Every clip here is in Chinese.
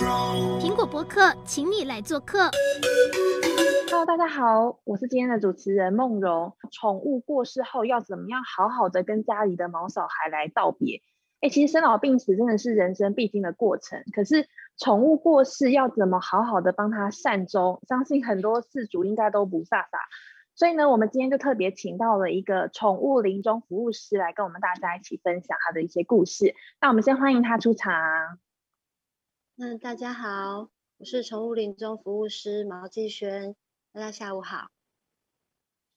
苹果播客，请你来做客。Hello，大家好，我是今天的主持人梦蓉。宠物过世后要怎么样好好的跟家里的毛小孩来道别？哎，其实生老病死真的是人生必经的过程。可是宠物过世要怎么好好的帮他善终？相信很多饲主应该都不飒飒。所以呢，我们今天就特别请到了一个宠物临终服务师来跟我们大家一起分享他的一些故事。那我们先欢迎他出场。嗯，大家好，我是宠物临终服务师毛继轩。大家下午好。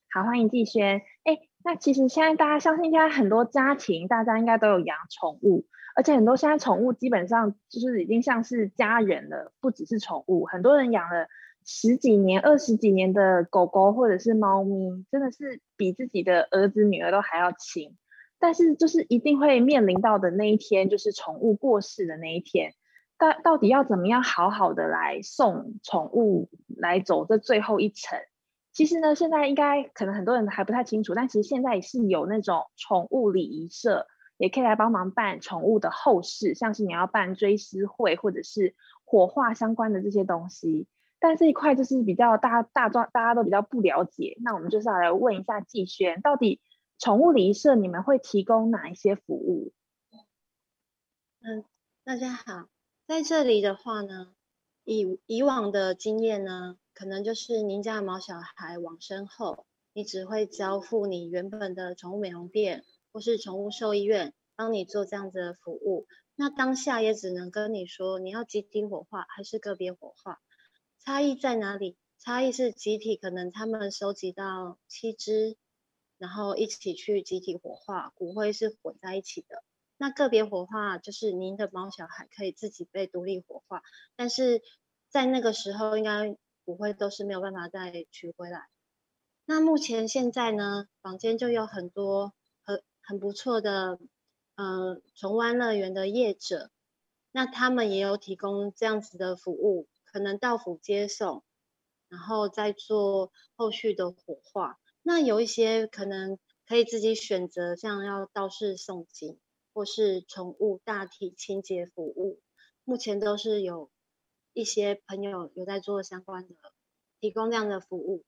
好，欢迎继轩。哎，那其实现在大家相信，现在很多家庭大家应该都有养宠物，而且很多现在宠物基本上就是已经像是家人了，不只是宠物，很多人养了。十几年、二十几年的狗狗或者是猫咪，真的是比自己的儿子女儿都还要亲。但是，就是一定会面临到的那一天，就是宠物过世的那一天。到到底要怎么样好好的来送宠物来走这最后一程？其实呢，现在应该可能很多人还不太清楚，但其实现在也是有那种宠物礼仪社，也可以来帮忙办宠物的后事，像是你要办追思会或者是火化相关的这些东西。但这一块就是比较大大众大家都比较不了解，那我们就是要来问一下季轩，到底宠物礼仪社你们会提供哪一些服务？嗯，大家好，在这里的话呢，以以往的经验呢，可能就是您家的毛小孩往生后，你只会交付你原本的宠物美容店或是宠物兽医院帮你做这样子的服务，那当下也只能跟你说，你要集体火化还是个别火化。差异在哪里？差异是集体可能他们收集到七只，然后一起去集体火化，骨灰是混在一起的。那个别火化就是您的猫小孩可以自己被独立火化，但是在那个时候应该骨灰都是没有办法再取回来。那目前现在呢，坊间就有很多很很不错的，呃，宠物安乐园的业者，那他们也有提供这样子的服务。可能到府接送，然后再做后续的火化。那有一些可能可以自己选择，像要道士诵经，或是宠物大体清洁服务。目前都是有一些朋友有在做相关的，提供这样的服务。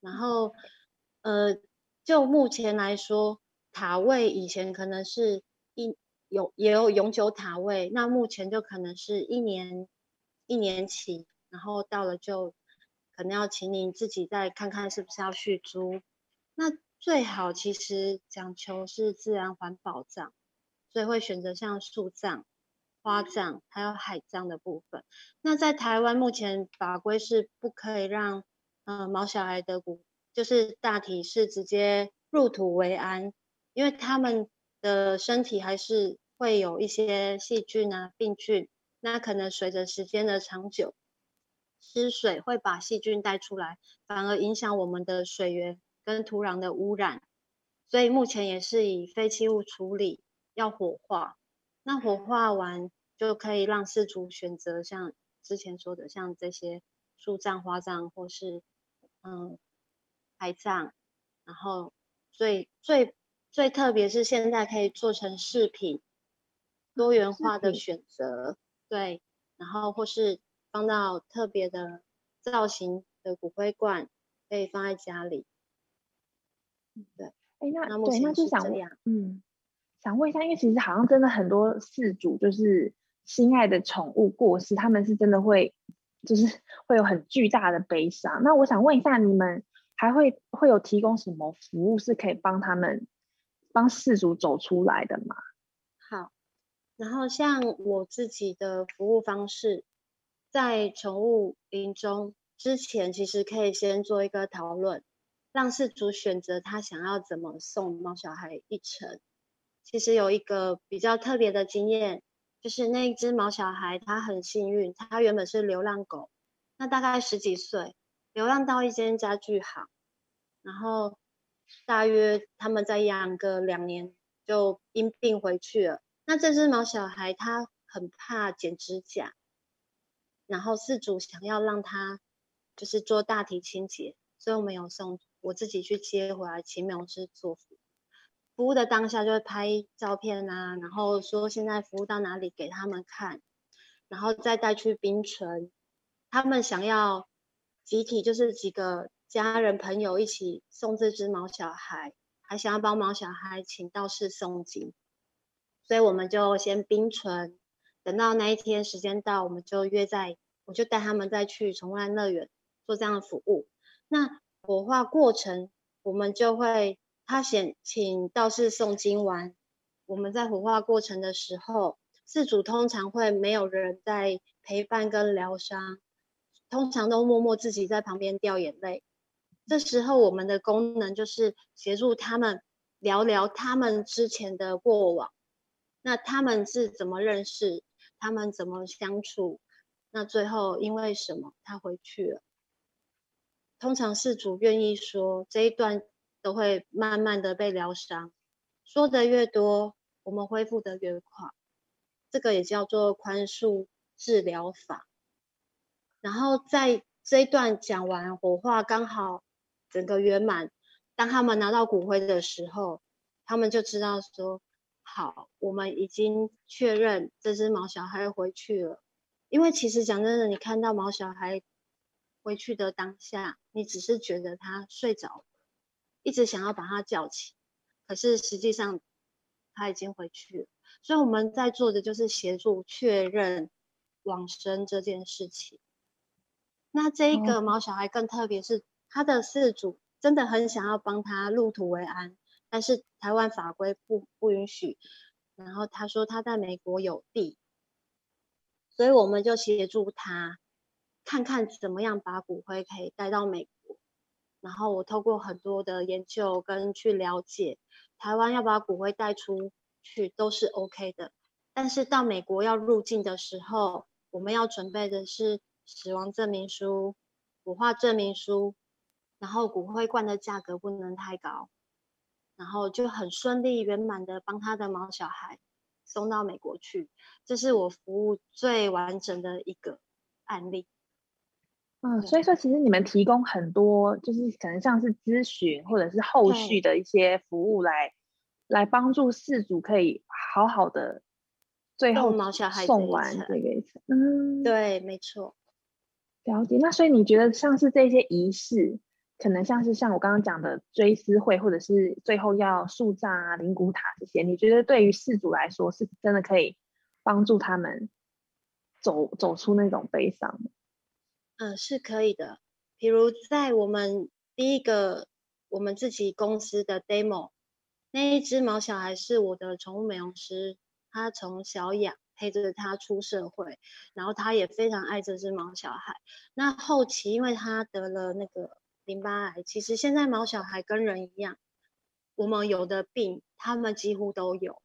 然后，呃，就目前来说，塔位以前可能是一有也有永久塔位，那目前就可能是一年。一年起，然后到了就可能要请您自己再看看是不是要续租。那最好其实讲求是自然环保葬，所以会选择像树葬、花葬还有海葬的部分。那在台湾目前法规是不可以让呃毛小孩的骨，就是大体是直接入土为安，因为他们的身体还是会有一些细菌啊、病菌。那可能随着时间的长久，湿水会把细菌带出来，反而影响我们的水源跟土壤的污染。所以目前也是以废弃物处理，要火化。那火化完就可以让饲主选择像之前说的，像这些树葬、花葬，或是嗯海葬。然后最最最特别是现在可以做成饰品，多元化的选择。对，然后或是放到特别的造型的骨灰罐，可以放在家里。对，哎，那那对，那就想问，嗯，想问一下，因为其实好像真的很多事主就是心爱的宠物过世，他们是真的会就是 会有很巨大的悲伤。那我想问一下，你们还会会有提供什么服务是可以帮他们帮事主走出来的吗？好。然后像我自己的服务方式，在宠物临终之前，其实可以先做一个讨论，让事主选择他想要怎么送毛小孩一程。其实有一个比较特别的经验，就是那一只毛小孩，它很幸运，它原本是流浪狗，那大概十几岁，流浪到一间家具行，然后大约他们在养个两年，就因病回去了。那这只毛小孩他很怕剪指甲，然后事主想要让他就是做大体清洁，所以我们有送我自己去接回来，请美容师做服务。的当下就会拍照片啊，然后说现在服务到哪里给他们看。然后再带去冰存。他们想要集体，就是几个家人朋友一起送这只毛小孩，还想要帮毛小孩请道士诵经，所以我们就先冰存，等到那一天时间到，我们就约在，我就带他们再去宠物乐园做这样的服务。那火化过程，我们就会他先请道士诵经完，我们在火化过程的时候，四主通常会没有人在陪伴跟疗伤，通常都默默自己在旁边掉眼泪。这时候我们的功能就是协助他们聊聊他们之前的过往，那他们是怎么认识，他们怎么相处，那最后因为什么他回去了。通常事主愿意说这一段，都会慢慢的被疗伤，说的越多，我们恢复的越快。这个也叫做宽恕治疗法。然后在这一段讲完火化，刚好。整个圆满。当他们拿到骨灰的时候，他们就知道说：“好，我们已经确认这只毛小孩回去了。”因为其实讲真的，你看到毛小孩回去的当下，你只是觉得他睡着了，一直想要把他叫起，可是实际上他已经回去了。所以我们在做的就是协助确认往生这件事情。那这一个毛小孩更特别是。他的事主真的很想要帮他入土为安，但是台湾法规不不允许。然后他说他在美国有地，所以我们就协助他看看怎么样把骨灰可以带到美国。然后我透过很多的研究跟去了解，台湾要把骨灰带出去都是 OK 的，但是到美国要入境的时候，我们要准备的是死亡证明书、火化证明书。然后骨灰罐的价格不能太高，然后就很顺利圆满的帮他的毛小孩送到美国去，这是我服务最完整的一个案例。嗯，所以说其实你们提供很多，就是可能像是咨询或者是后续的一些服务来，来帮助事主可以好好的最后送完这个意思。嗯，对，没错。了解。那所以你觉得像是这些仪式？可能像是像我刚刚讲的追思会，或者是最后要树葬啊、灵骨塔这些，你觉得对于事主来说，是真的可以帮助他们走走出那种悲伤？嗯，是可以的。比如在我们第一个我们自己公司的 demo，那一只毛小孩是我的宠物美容师，他从小养陪着他出社会，然后他也非常爱这只毛小孩。那后期因为他得了那个。淋巴癌，其实现在毛小孩跟人一样，我们有的病，他们几乎都有，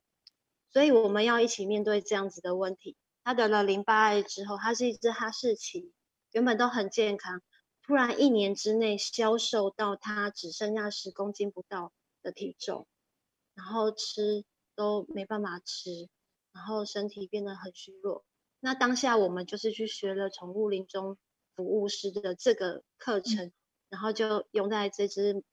所以我们要一起面对这样子的问题。他得了淋巴癌之后，他是一只哈士奇，原本都很健康，突然一年之内消瘦到他只剩下十公斤不到的体重，然后吃都没办法吃，然后身体变得很虚弱。那当下我们就是去学了宠物临终服务师的这个课程。嗯然后就用在这只，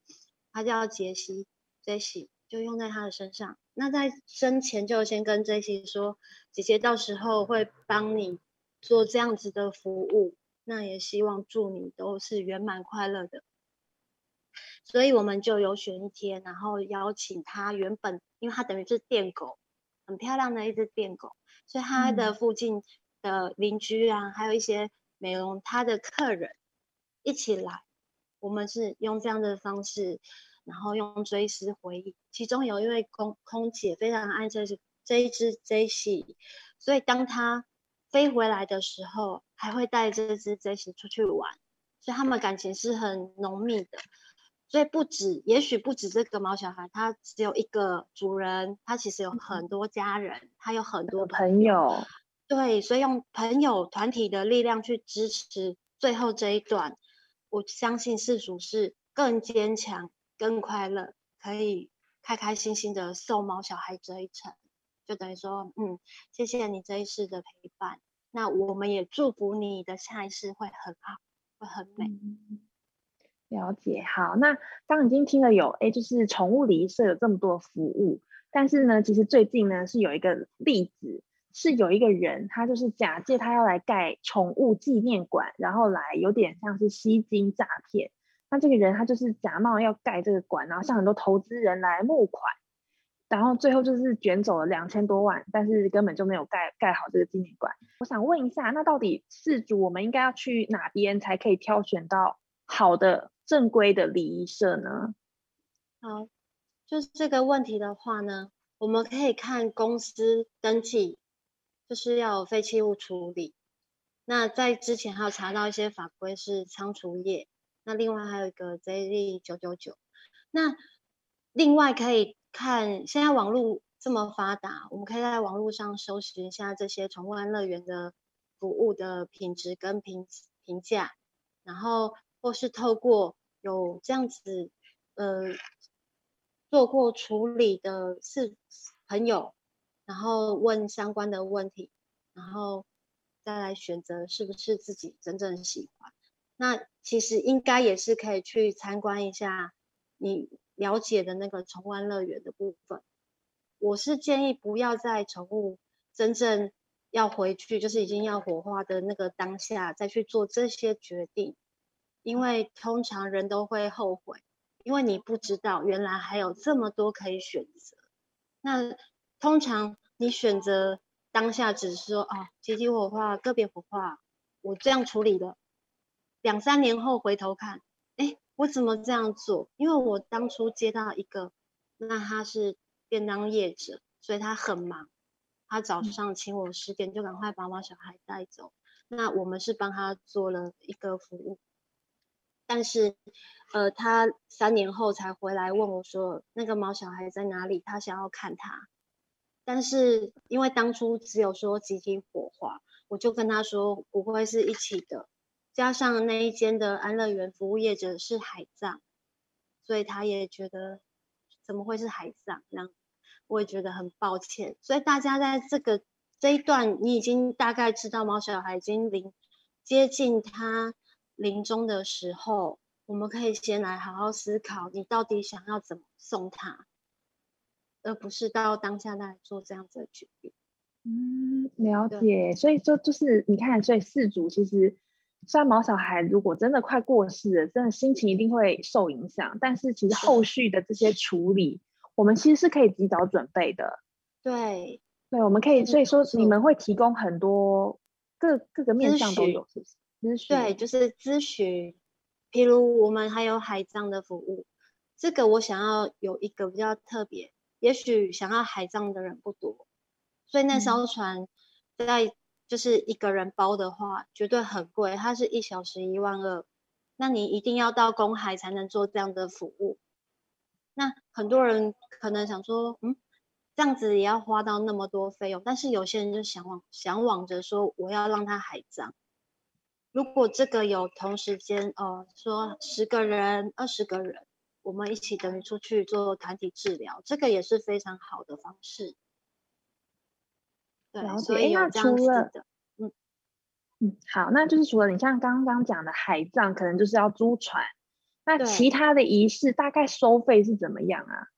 它叫杰西，杰西就用在它的身上。那在生前就先跟杰西说，姐姐到时候会帮你做这样子的服务，那也希望祝你都是圆满快乐的。所以我们就有选一天，然后邀请他原本，因为他等于是电狗，很漂亮的一只电狗，所以他的附近的邻居啊，还有一些美容他的客人一起来。我们是用这样的方式，然后用追思回忆。其中有一位空空姐非常爱这只这一只 Jessie，所以当他飞回来的时候，还会带这只 Jessie 出去玩，所以他们感情是很浓密的。所以不止，也许不止这个毛小孩，他只有一个主人，他其实有很多家人，他有很多朋友。朋友。对，所以用朋友团体的力量去支持最后这一段。我相信世俗是更坚强、更快乐，可以开开心心的送毛小孩这一程，就等于说，嗯，谢谢你这一世的陪伴，那我们也祝福你的下一世会很好，会很美。了解，好，那刚已经听了有，哎，就是宠物礼仪社有这么多服务，但是呢，其实最近呢是有一个例子，是有一个人，他就是假借他要来盖宠物纪念馆，然后来有点像是吸金诈骗。那这个人他就是假冒要盖这个馆，然后向很多投资人来募款，然后最后就是卷走了两千多万，但是根本就没有盖盖好这个纪念馆。我想问一下，那到底饲主我们应该要去哪边才可以挑选到好的正规的礼仪社呢？好，就是这个问题的话呢，我们可以看公司登记，就是要废弃物处理。那在之前还有查到一些法规是仓储业。那另外还有一个 zz 九九九，那另外可以看现在网络这么发达，我们可以在网络上搜寻一下这些宠物安乐园的服务的品质跟评评价，然后或是透过有这样子呃做过处理的是朋友，然后问相关的问题，然后再来选择是不是自己真正喜欢。那其实应该也是可以去参观一下你了解的那个宠物安乐园的部分。我是建议不要在宠物真正要回去，就是已经要火化的那个当下再去做这些决定，因为通常人都会后悔，因为你不知道原来还有这么多可以选择。那通常你选择当下只是说啊，集体火化、个别火化，我这样处理的。两三年后回头看，哎，我怎么这样做？因为我当初接到一个，那他是便当业者，所以他很忙，他早上请我十点就赶快把我小孩带走。那我们是帮他做了一个服务，但是，呃，他三年后才回来问我说，那个毛小孩在哪里？他想要看他，但是因为当初只有说集体火化，我就跟他说不会是一起的。加上那一间的安乐园服务业者是海葬，所以他也觉得怎么会是海葬？那我也觉得很抱歉。所以大家在这个这一段，你已经大概知道毛小孩已经临接近他临终的时候，我们可以先来好好思考，你到底想要怎么送他，而不是到当下来做这样子的决定。嗯，了解。所以说就是你看，所以饲主其实。虽然毛小孩如果真的快过世了，真的心情一定会受影响。但是其实后续的这些处理，我们其实是可以及早准备的。对，对，我们可以。所以说，你们会提供很多各各个面向都有，是不是？咨询。对，就是咨询。譬如我们还有海葬的服务，这个我想要有一个比较特别，也许想要海葬的人不多，所以那艘船在。就是一个人包的话，绝对很贵，它是一小时一万二，那你一定要到公海才能做这样的服务。那很多人可能想说，嗯，这样子也要花到那么多费用，但是有些人就想往想往着说，我要让他海葬。如果这个有同时间，呃，说十个人、二十个人，我们一起等于出去做团体治疗，这个也是非常好的方式。对，所以有这样子的，嗯嗯，好，那就是除了你像刚刚讲的海葬，可能就是要租船，那其他的仪式大概收费是怎么样啊？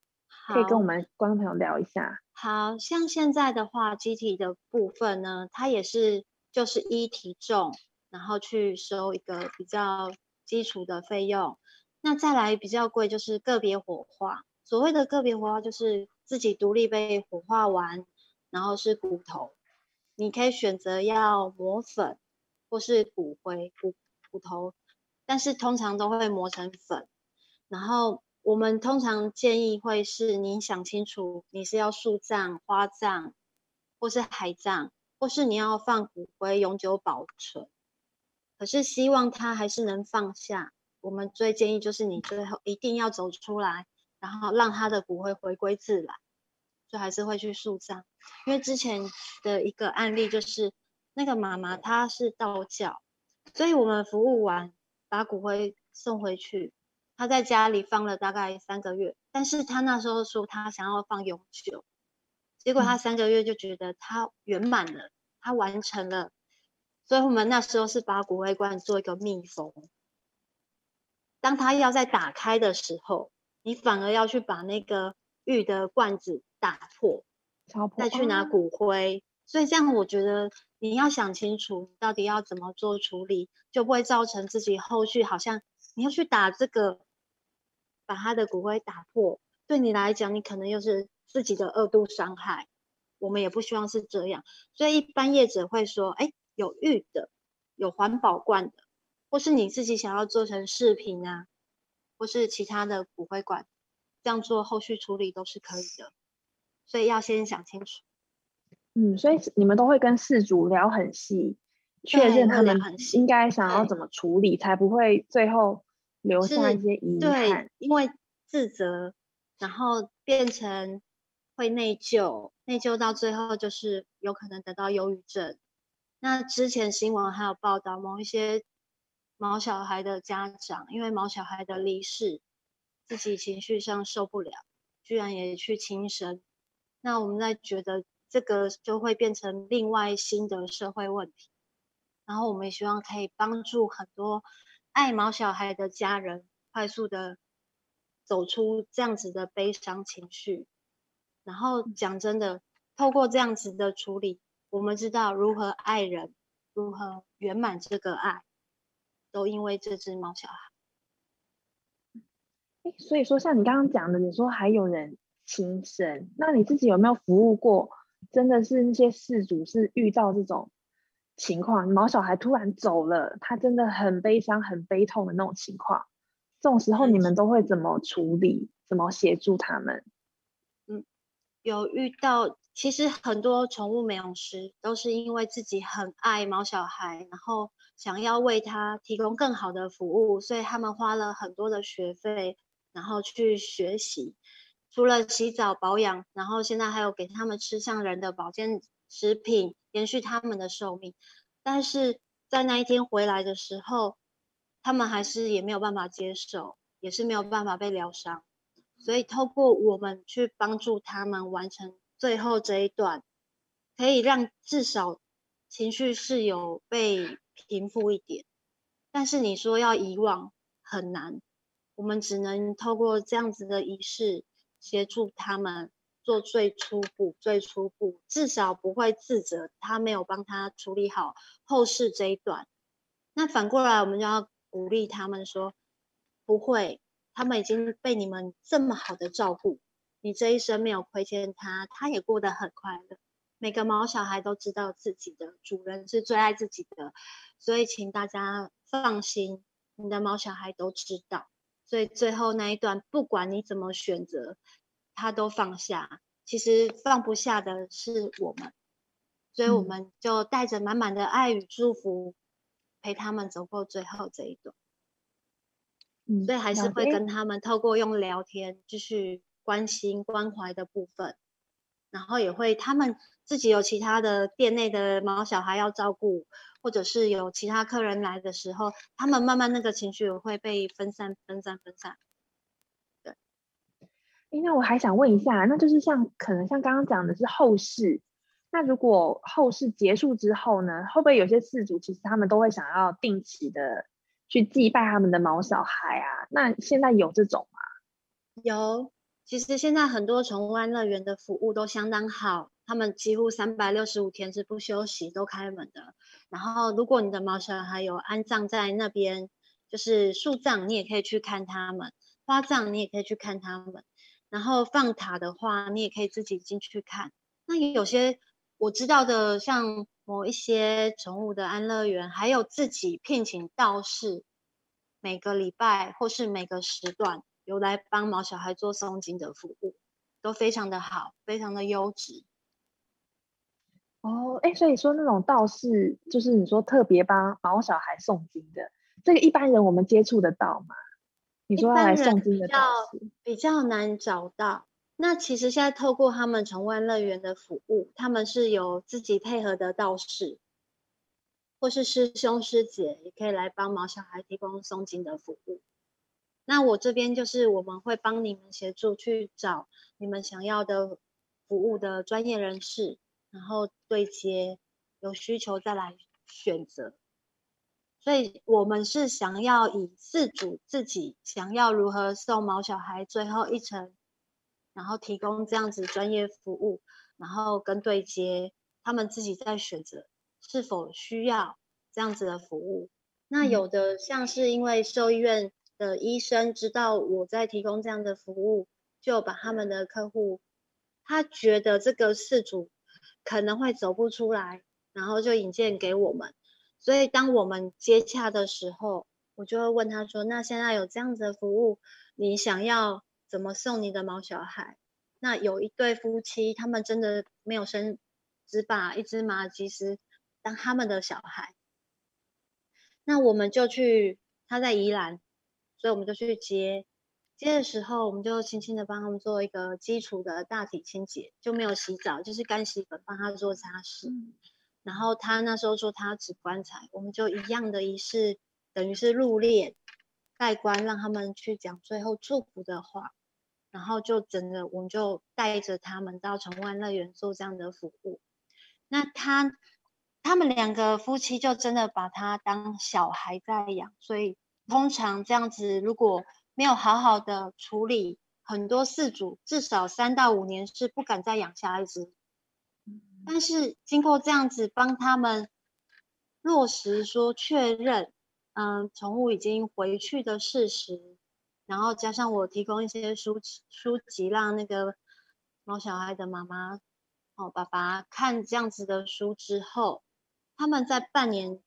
可以跟我们观众朋友聊一下。好像现在的话，集体的部分呢，它也是就是一体重，然后去收一个比较基础的费用。那再来比较贵，就是个别火化。所谓的个别火化，就是自己独立被火化完。然后是骨头，你可以选择要磨粉，或是骨灰骨骨头，但是通常都会磨成粉。然后我们通常建议会是，你想清楚，你是要树葬、花葬，或是海葬，或是你要放骨灰永久保存。可是希望它还是能放下。我们最建议就是你最后一定要走出来，然后让它的骨灰回归自然。就还是会去树葬，因为之前的一个案例就是那个妈妈她是道教，所以我们服务完把骨灰送回去，她在家里放了大概三个月，但是她那时候说她想要放永久，结果她三个月就觉得她圆满了，她完成了，所以我们那时候是把骨灰罐做一个密封，当她要再打开的时候，你反而要去把那个玉的罐子。打破，再去拿骨灰所以这样我觉得你要想清楚，到底要怎么做处理，就不会造成自己后续好像你要去打这个，把他的骨灰打破，对你来讲，你可能又是自己的二度伤害。我们也不希望是这样，所以一般业者会说，哎，有玉的，有环保罐的，或是你自己想要做成饰品啊，或是其他的骨灰罐，这样做后续处理都是可以的。所以要先想清楚。嗯，所以你们都会跟事主聊很细，确认他们应该想要怎么处理，才不会最后留下一些遗憾。对，因为自责，然后变成会内疚，内疚到最后就是有可能得到忧郁症。那之前新闻还有报道，某一些毛小孩的家长，因为毛小孩的离世，自己情绪上受不了，居然也去轻生。那我们在觉得。这个就会变成另外新的社会问题，然后我们也希望可以帮助很多爱毛小孩的家人快速的走出这样子的悲伤情绪。然后讲真的，透过这样子的处理，我们知道如何爱人，如何圆满这个爱，都因为这只毛小孩。所以说像你刚刚讲的，你说还有人轻生，那你自己有没有服务过？真的是那些事主是遇到这种情况，毛小孩突然走了，他真的很悲伤、很悲痛的那种情况。这种时候你们都会怎么处理？怎么协助他们？嗯，有遇到，其实很多宠物美容师都是因为自己很爱毛小孩，然后想要为他提供更好的服务，所以他们花了很多的学费，然后去学习。除了洗澡保养，然后现在还有给他们吃像人的保健食品，延续他们的寿命。但是在那一天回来的时候，他们还是也没有办法接受，也是没有办法被疗伤。所以透过我们去帮助他们完成最后这一段，可以让至少情绪是有被平复一点。但是你说要遗忘很难，我们只能透过这样子的仪式。协助他们做最初步、最初步，至少不会自责，他没有帮他处理好后事这一段。那反过来，我们就要鼓励他们说：不会，他们已经被你们这么好的照顾，你这一生没有亏欠他，他也过得很快乐。每个毛小孩都知道自己的主人是最爱自己的，所以请大家放心，你的毛小孩都知道。所以最后那一段，不管你怎么选择，他都放下。其实放不下的是我们，所以我们就带着满满的爱与祝福，陪他们走过最后这一段。嗯，所以还是会跟他们透过用聊天继续关心关怀的部分，然后也会他们自己有其他的店内的毛小孩要照顾。或者是有其他客人来的时候，他们慢慢那个情绪会被分散、分散、分散。对。那我还想问一下，那就是像可能像刚刚讲的是后事，那如果后事结束之后呢，会不会有些事主其实他们都会想要定期的去祭拜他们的毛小孩啊？那现在有这种吗？有，其实现在很多宠物安乐园的服务都相当好。他们几乎三百六十五天是不休息，都开门的。然后，如果你的毛小孩有安葬在那边，就是树葬，你也可以去看他们；花葬，你也可以去看他们。然后放塔的话，你也可以自己进去看。那有些我知道的，像某一些宠物的安乐园，还有自己聘请道士，每个礼拜或是每个时段有来帮毛小孩做诵经的服务，都非常的好，非常的优质。哦，哎，所以说那种道士，就是你说特别帮毛小孩诵经的，这个一般人我们接触得到吗？你说要来诵经的道士比较，难找到。那其实现在透过他们宠物安乐园的服务，他们是有自己配合的道士，或是师兄师姐也可以来帮毛小孩提供诵经的服务。那我这边就是我们会帮你们协助去找你们想要的服务的专业人士。然后对接，有需求再来选择，所以我们是想要以饲主自己想要如何送毛小孩最后一程，然后提供这样子专业服务，然后跟对接，他们自己在选择是否需要这样子的服务。那有的像是因为兽医院的医生知道我在提供这样的服务，就把他们的客户，他觉得这个饲主可能会走不出来，然后就引荐给我们。所以当我们接洽的时候，我就会问他说：“那现在有这样子的服务，你想要怎么送你的毛小孩？”那有一对夫妻，他们真的没有生，只把一只马尔济斯当他们的小孩。那我们就去，他在宜兰，所以我们就去接。接的时候，我们就轻轻的帮他们做一个基础的大体清洁，就没有洗澡，就是干洗粉帮他做擦拭。嗯、然后他那时候说他只棺材，我们就一样的仪式，等于是入殓、盖棺，让他们去讲最后祝福的话。然后就整个我们就带着他们到宠物安乐园做这样的服务。那他。他们两个夫妻就真的把他当小孩在养，所以通常这样子如果没有好好的处理，很多饲主至少三到五年是不敢再养下一只。但是经过这样子帮他们落实说确认，嗯，宠物已经回去的事实，然后加上我提供一些书书籍，让那个猫小孩的妈妈哦爸爸看这样子的书之后。他们在半年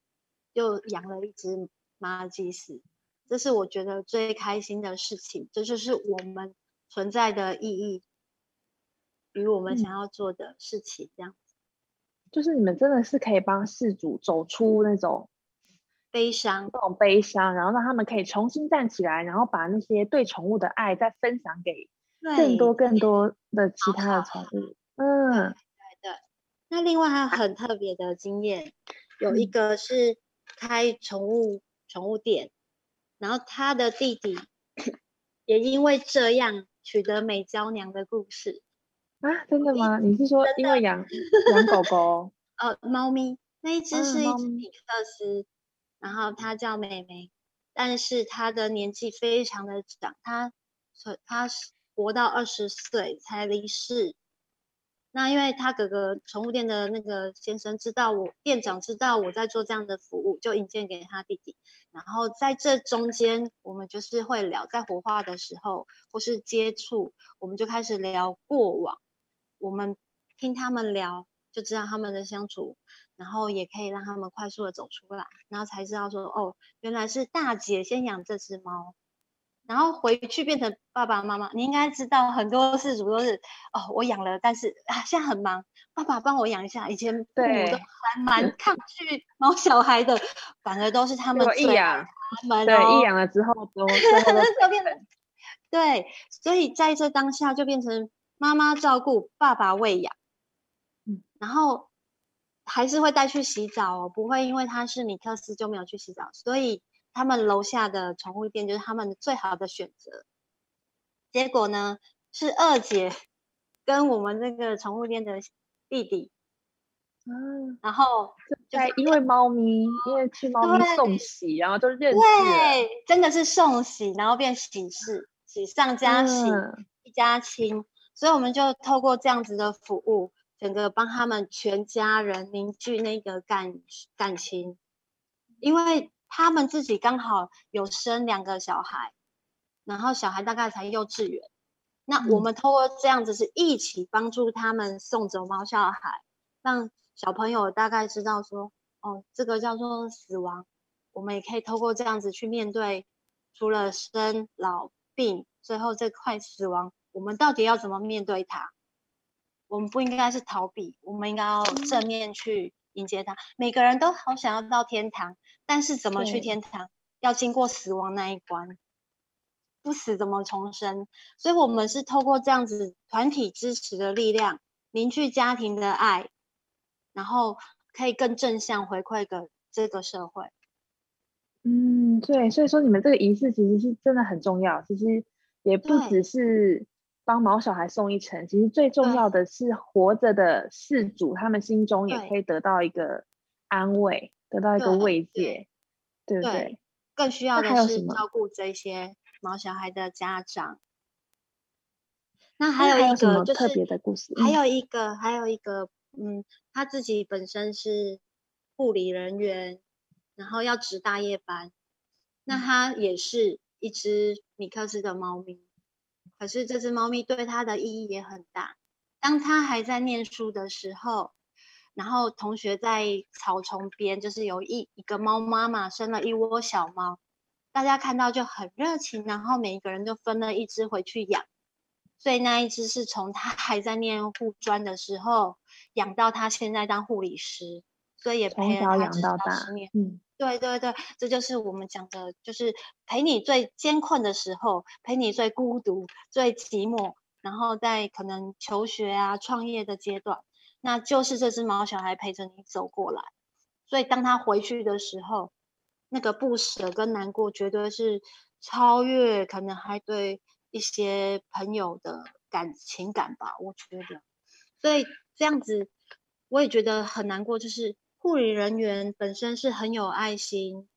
就养了一只马尔济斯，这是我觉得最开心的事情。这就是我们存在的意义，与我们想要做的事情，这样子。就是你们真的是可以帮事主走出那种悲伤，那种悲伤，然后让他们可以重新站起来，然后把那些对宠物的爱再分享给更多更多的其他的宠物。嗯。对那另外还有很特别的经验，有一个是开宠物宠物店，然后他的弟弟也因为这样取得美娇娘的故事啊？真的吗？你是说因为养养狗狗？呃，猫咪那一只是一只米克斯，然后它叫美美，但是它的年纪非常的长，它它活到二十岁才离世。那因为他哥哥宠物店的那个先生知道我店长知道我在做这样的服务，就引荐给他弟弟。然后在这中间，我们就是会聊，在火化的时候或是接触，我们就开始聊过往。我们听他们聊，就知道他们的相处，然后也可以让他们快速的走出来，然后才知道说，哦，原来是大姐先养这只猫。然后回去变成爸爸妈妈，你应该知道很多事主都是哦，我养了，但是啊现在很忙，爸爸帮我养一下。以前父母都还蛮抗拒毛小孩的，反而都是他们一养，他们对，一养了之后 都就变成对，所以在这当下就变成妈妈照顾，爸爸喂养，嗯，然后还是会带去洗澡哦，不会因为他是米克斯就没有去洗澡，所以。他们楼下的宠物店就是他们最好的选择。结果呢，是二姐 跟我们这个宠物店的弟弟，嗯，然后在因为猫咪，因为去猫咪送喜，然后就认识。对，真的是送喜，然后变喜事，喜上加喜，嗯、一家亲。所以我们就透过这样子的服务，整个帮他们全家人凝聚那个感感情，因为。他们自己刚好有生两个小孩，然后小孩大概才幼稚园。那我们透过这样子是一起帮助他们送走猫小孩，让小朋友大概知道说，哦，这个叫做死亡。我们也可以透过这样子去面对，除了生老病，最后这块死亡，我们到底要怎么面对它？我们不应该是逃避，我们应该要正面去迎接它。每个人都好想要到天堂。但是怎么去天堂？要经过死亡那一关，不死怎么重生？所以，我们是透过这样子团体支持的力量，凝聚家庭的爱，然后可以更正向回馈给这个社会。嗯，对，所以说你们这个仪式其实是真的很重要。其实也不只是帮毛小孩送一程，其实最重要的是活着的事主，他们心中也可以得到一个安慰。得到一个慰藉，对，不对？更需要的是照顾这些毛小孩的家长。那还有一个就是特别的故事，还有一个还有一个嗯，他自己本身是护理人员，然后要值大夜班，那他也是一只米克斯的猫咪，可是这只猫咪对他的意义也很大。当他还在念书的时候，然后同学在草丛边，就是有一一个猫妈妈生了一窝小猫，大家看到就很热情，然后每一个人就分了一只回去养。所以那一只是从他 还在念护专的时候养到他现在当护理师，所以也陪了他养到大。嗯，对对对，这就是我们讲的，就是陪你最艰困的时候，陪你最孤独、最寂寞。然后在可能求学啊、创业的阶段，那就是这只毛小孩陪着你走过来。所以当他回去的时候，那个不舍跟难过，绝对是超越可能还对一些朋友的感情感吧。我觉得，所以这样子我也觉得很难过。就是护理人员本身是很有爱心，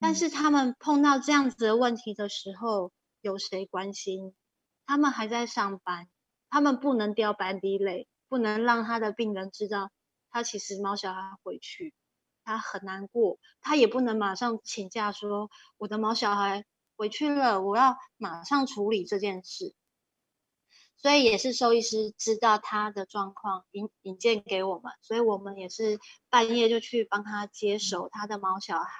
但是他们碰到这样子的问题的时候，有谁关心？他们还在上班，他们不能掉班底累，不能让他的病人知道他其实毛小孩回去，他很难过，他也不能马上请假说我的毛小孩回去了，我要马上处理这件事。所以也是兽医师知道他的状况，引引荐给我们，所以我们也是半夜就去帮他接手他的毛小孩，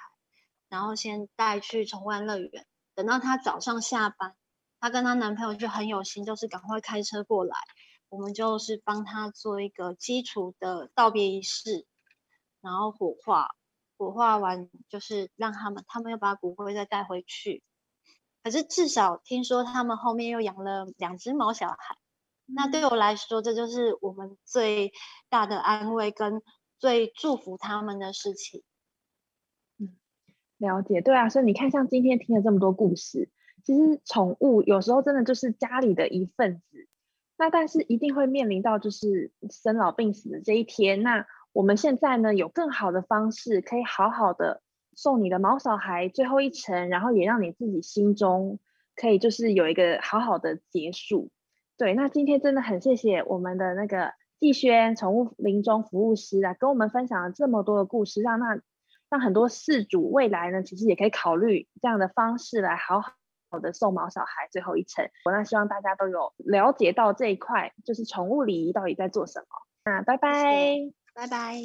然后先带去宠物乐园，等到他早上下班。她跟她男朋友就很有心，就是赶快开车过来，我们就是帮他做一个基础的道别仪式，然后火化，火化完就是让他们，他们又把骨灰再带回去。可是至少听说他们后面又养了两只毛小孩，那对我来说，这就是我们最大的安慰跟最祝福他们的事情。嗯，了解，对啊，所以你看，像今天听了这么多故事。其实宠物有时候真的就是家里的一份子，那但是一定会面临到就是生老病死的这一天。那我们现在呢，有更好的方式，可以好好的送你的毛小孩最后一程，然后也让你自己心中可以就是有一个好好的结束。对，那今天真的很谢谢我们的那个季萱宠物临终服务师啊，跟我们分享了这么多的故事，让那让很多饲主未来呢，其实也可以考虑这样的方式来好好。好的，送毛小孩最后一程，我那希望大家都有了解到这一块，就是宠物礼仪到底在做什么。那拜拜，拜拜。